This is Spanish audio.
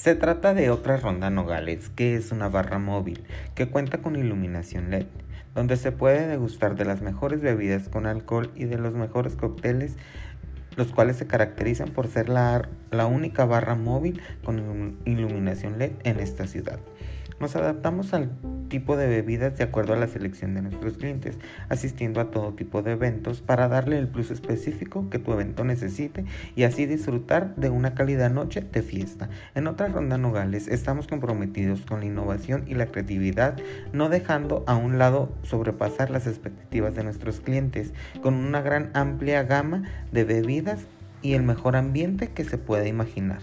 Se trata de otra ronda Nogales, que es una barra móvil que cuenta con iluminación LED, donde se puede degustar de las mejores bebidas con alcohol y de los mejores cócteles, los cuales se caracterizan por ser la, la única barra móvil con iluminación LED en esta ciudad. Nos adaptamos al tipo de bebidas de acuerdo a la selección de nuestros clientes, asistiendo a todo tipo de eventos para darle el plus específico que tu evento necesite y así disfrutar de una cálida noche de fiesta. En otra ronda Nogales estamos comprometidos con la innovación y la creatividad, no dejando a un lado sobrepasar las expectativas de nuestros clientes con una gran amplia gama de bebidas y el mejor ambiente que se pueda imaginar.